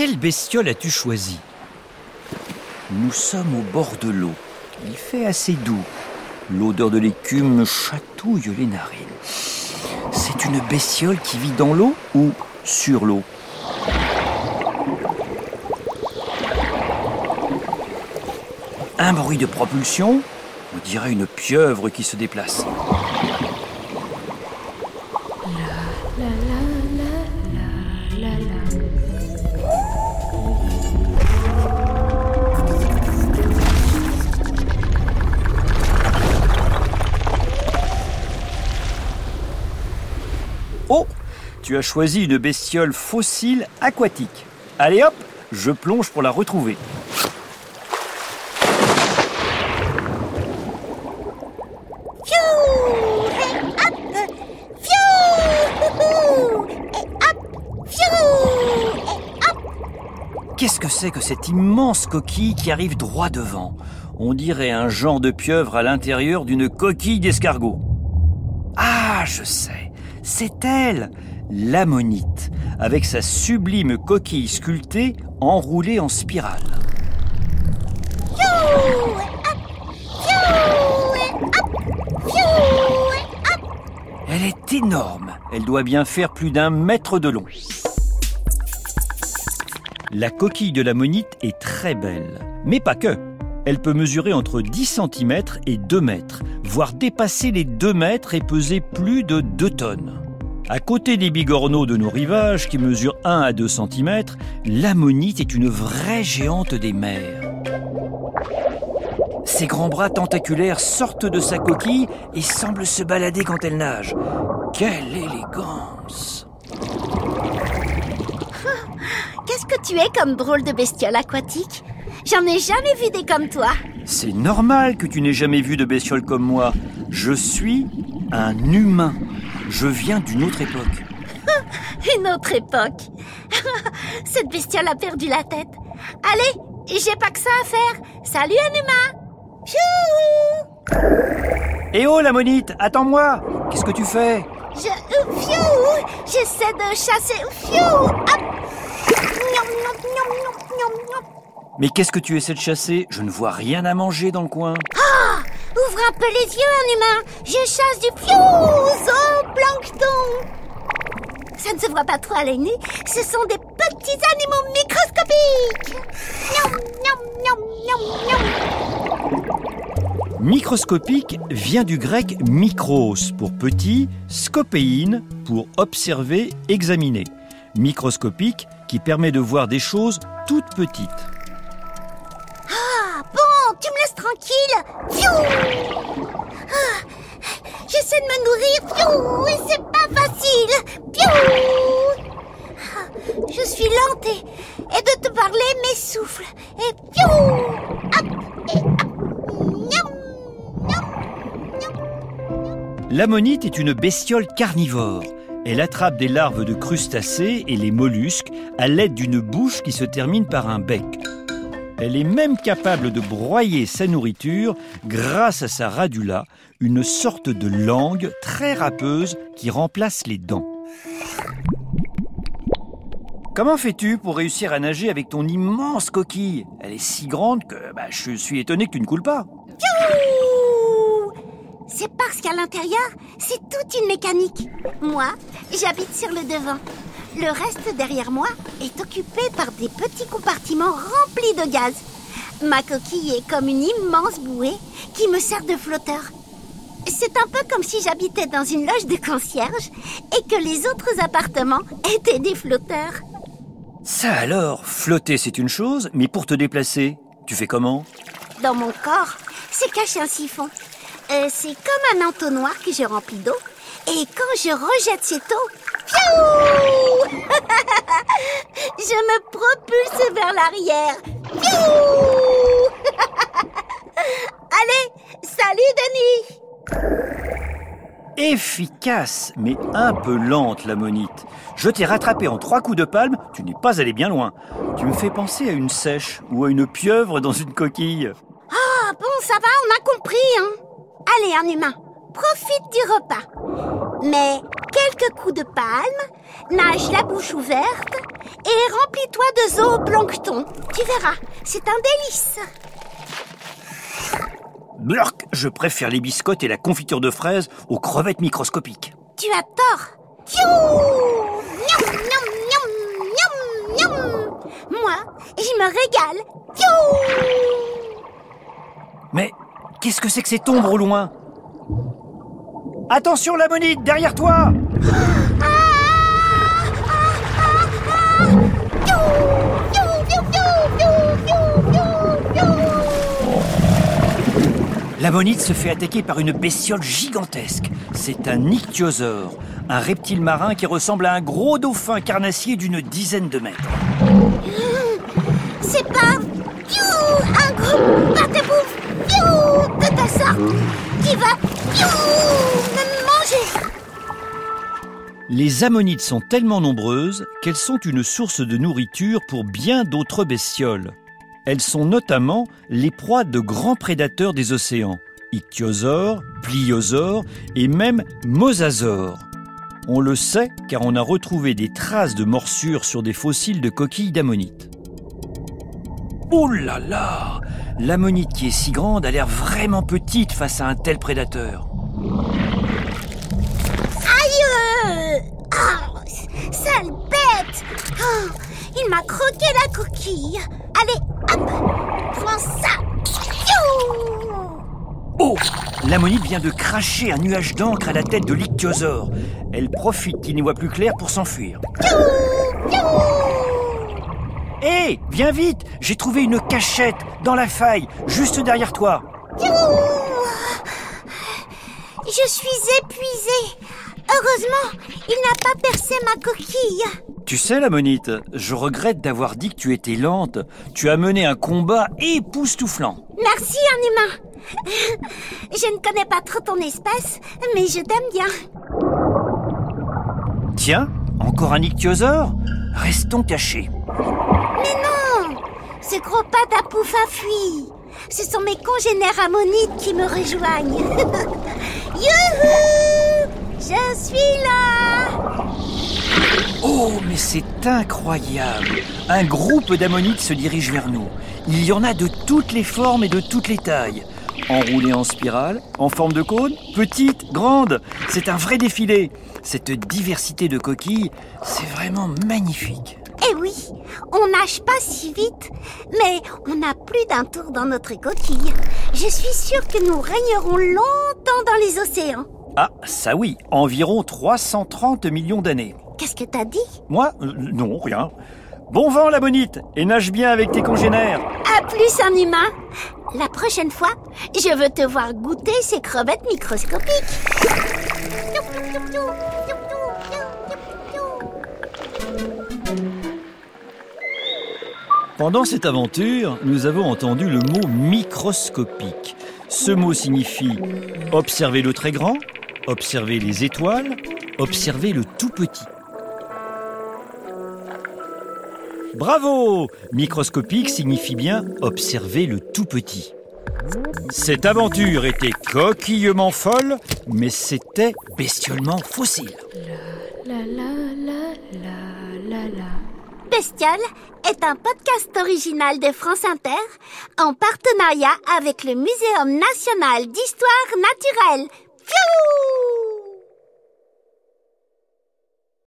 Quelle bestiole as-tu choisi Nous sommes au bord de l'eau. Il fait assez doux. L'odeur de l'écume me chatouille les narines. C'est une bestiole qui vit dans l'eau ou sur l'eau? Un bruit de propulsion? On dirait une pieuvre qui se déplace. Tu as choisi une bestiole fossile aquatique. Allez hop, je plonge pour la retrouver. Qu'est-ce que c'est que cette immense coquille qui arrive droit devant? On dirait un genre de pieuvre à l'intérieur d'une coquille d'escargot. Ah, je sais, c'est elle, l'ammonite, avec sa sublime coquille sculptée enroulée en spirale. Elle est énorme. Elle doit bien faire plus d'un mètre de long. La coquille de l'ammonite est très belle, mais pas que. Elle peut mesurer entre 10 cm et 2 mètres, voire dépasser les 2 mètres et peser plus de 2 tonnes. À côté des bigorneaux de nos rivages, qui mesurent 1 à 2 cm, l'ammonite est une vraie géante des mers. Ses grands bras tentaculaires sortent de sa coquille et semblent se balader quand elle nage. Quelle élégance Qu'est-ce que tu es comme drôle de bestiole aquatique? J'en ai jamais vu des comme toi. C'est normal que tu n'aies jamais vu de bestiole comme moi. Je suis un humain. Je viens d'une autre époque. Une autre époque. Cette bestiole a perdu la tête. Allez, j'ai pas que ça à faire. Salut un humain. Pfiou Eh oh la monite, attends-moi Qu'est-ce que tu fais? Je... euh, Pfiou J'essaie de chasser... Pfiou Hop. Mais qu'est-ce que tu essaies de chasser? Je ne vois rien à manger dans le coin. Ouvre un peu les yeux, un humain. Je chasse du zooplancton. Ça ne se voit pas trop à l'œil nu. Ce sont des petits animaux microscopiques. Miam, miam, miam. Microscopique vient du grec mikros pour petit, scopéine pour observer, examiner. Microscopique qui permet de voir des choses toutes petites. Ah, bon, tu me laisses tranquille. De me nourrir. Pfiou Et c'est pas facile. Pfiou Ah, Je suis lente et, de te parler m'essouffle. Et pfiou Hop et. L'ammonite est une bestiole carnivore. Elle attrape des larves de crustacés et les mollusques à l'aide d'une bouche qui se termine par un bec. Elle est même capable de broyer sa nourriture grâce à sa radula, une sorte de langue très râpeuse qui remplace les dents. Comment fais-tu pour réussir à nager avec ton immense coquille? Elle est si grande que bah, je suis étonné que tu ne coules pas. C'est parce qu'à l'intérieur, c'est toute une mécanique. Moi, j'habite sur le devant. Le reste derrière moi est occupé par des petits compartiments remplis de gaz. Ma coquille est comme une immense bouée qui me sert de flotteur. C'est un peu comme si j'habitais dans une loge de concierge et que les autres appartements étaient des flotteurs. Ça alors, flotter c'est une chose, mais pour te déplacer, tu fais comment? Dans mon corps, c'est caché un siphon. Euh, c'est comme un entonnoir que je remplis d'eau. Et quand je rejette cette eau, Je me propulse vers l'arrière. Allez, salut Denis Efficace, mais un peu lente l'ammonite. Je t'ai rattrapé en trois coups de palme, tu n'es pas allé bien loin. Tu me fais penser à une sèche ou à une pieuvre dans une coquille. Ah bon, ça va, on a compris, hein Allez, un humain, profite du repas. Mais quelques coups de palme, nage la bouche ouverte et remplis-toi de zooplancton. Tu verras, c'est un délice. Blurk, je préfère les biscottes et la confiture de fraises aux crevettes microscopiques. Tu as tort. Piou Miam, miam, miam. Moi, je me régale. Piou Mais qu'est-ce que c'est que cette ombre au loin? Attention la monite, derrière toi La monite se fait attaquer par une bestiole gigantesque. C'est un ichthyosaure, un reptile marin qui ressemble à un gros dauphin carnassier d'une dizaine de mètres. C'est pas un gros de ta sorte qui va. Les ammonites sont tellement nombreuses qu'elles sont une source de nourriture pour bien d'autres bestioles. Elles sont notamment les proies de grands prédateurs des océans, ichthyosaures, pliosaures et même mosasaures. On le sait car on a retrouvé des traces de morsures sur des fossiles de coquilles d'ammonites. Oh là là L'ammonite qui est si grande a l'air vraiment petite face à un tel prédateur. Ah, Sale bête. Ah, Il m'a croqué la coquille. Allez, hop Prends ça. Oh L'ammonite vient de cracher un nuage d'encre à la tête de l'ichthyosaure. Elle profite qu'il n'y voit plus clair pour s'enfuir. Hé Viens vite. J'ai trouvé une cachette dans la faille, juste derrière toi. Je suis épuisée Heureusement, il n'a pas percé ma coquille. Tu sais, l'ammonite, je regrette d'avoir dit que tu étais lente. Tu as mené un combat époustouflant. Merci, un humain. Je ne connais pas trop ton espèce, mais je t'aime bien. Tiens, encore un ichthyosaure? Restons cachés. Mais non! Ce gros à pouf a fui. Ce sont mes congénères ammonites qui me rejoignent. Youhou Je suis là Oh, mais c'est incroyable Un groupe d'ammonites se dirige vers nous. Il y en a de toutes les formes et de toutes les tailles. Enroulées en spirale, en forme de cône, petites, grandes. C'est un vrai défilé. Cette diversité de coquilles, c'est vraiment magnifique. Eh oui, on nage pas si vite, mais on a plus d'un tour dans notre coquille. Je suis sûre que nous régnerons longtemps dans les océans. Ah, ça oui, environ 330 millions d'années. Qu'est-ce que t'as dit? Moi euh, Non, rien. Bon vent, la bonite, et nage bien avec tes congénères. À plus, un humain La prochaine fois, je veux te voir goûter ces crevettes microscopiques. Pendant cette aventure, nous avons entendu le mot microscopique. Ce mot signifie observer le très grand, observer les étoiles, observer le tout petit. Bravo Microscopique signifie bien observer le tout petit. Cette aventure était coquillement folle, mais c'était bestiolement fossile. La la la. Bestiole est un podcast original de France Inter en partenariat avec le Muséum national d'histoire naturelle. 태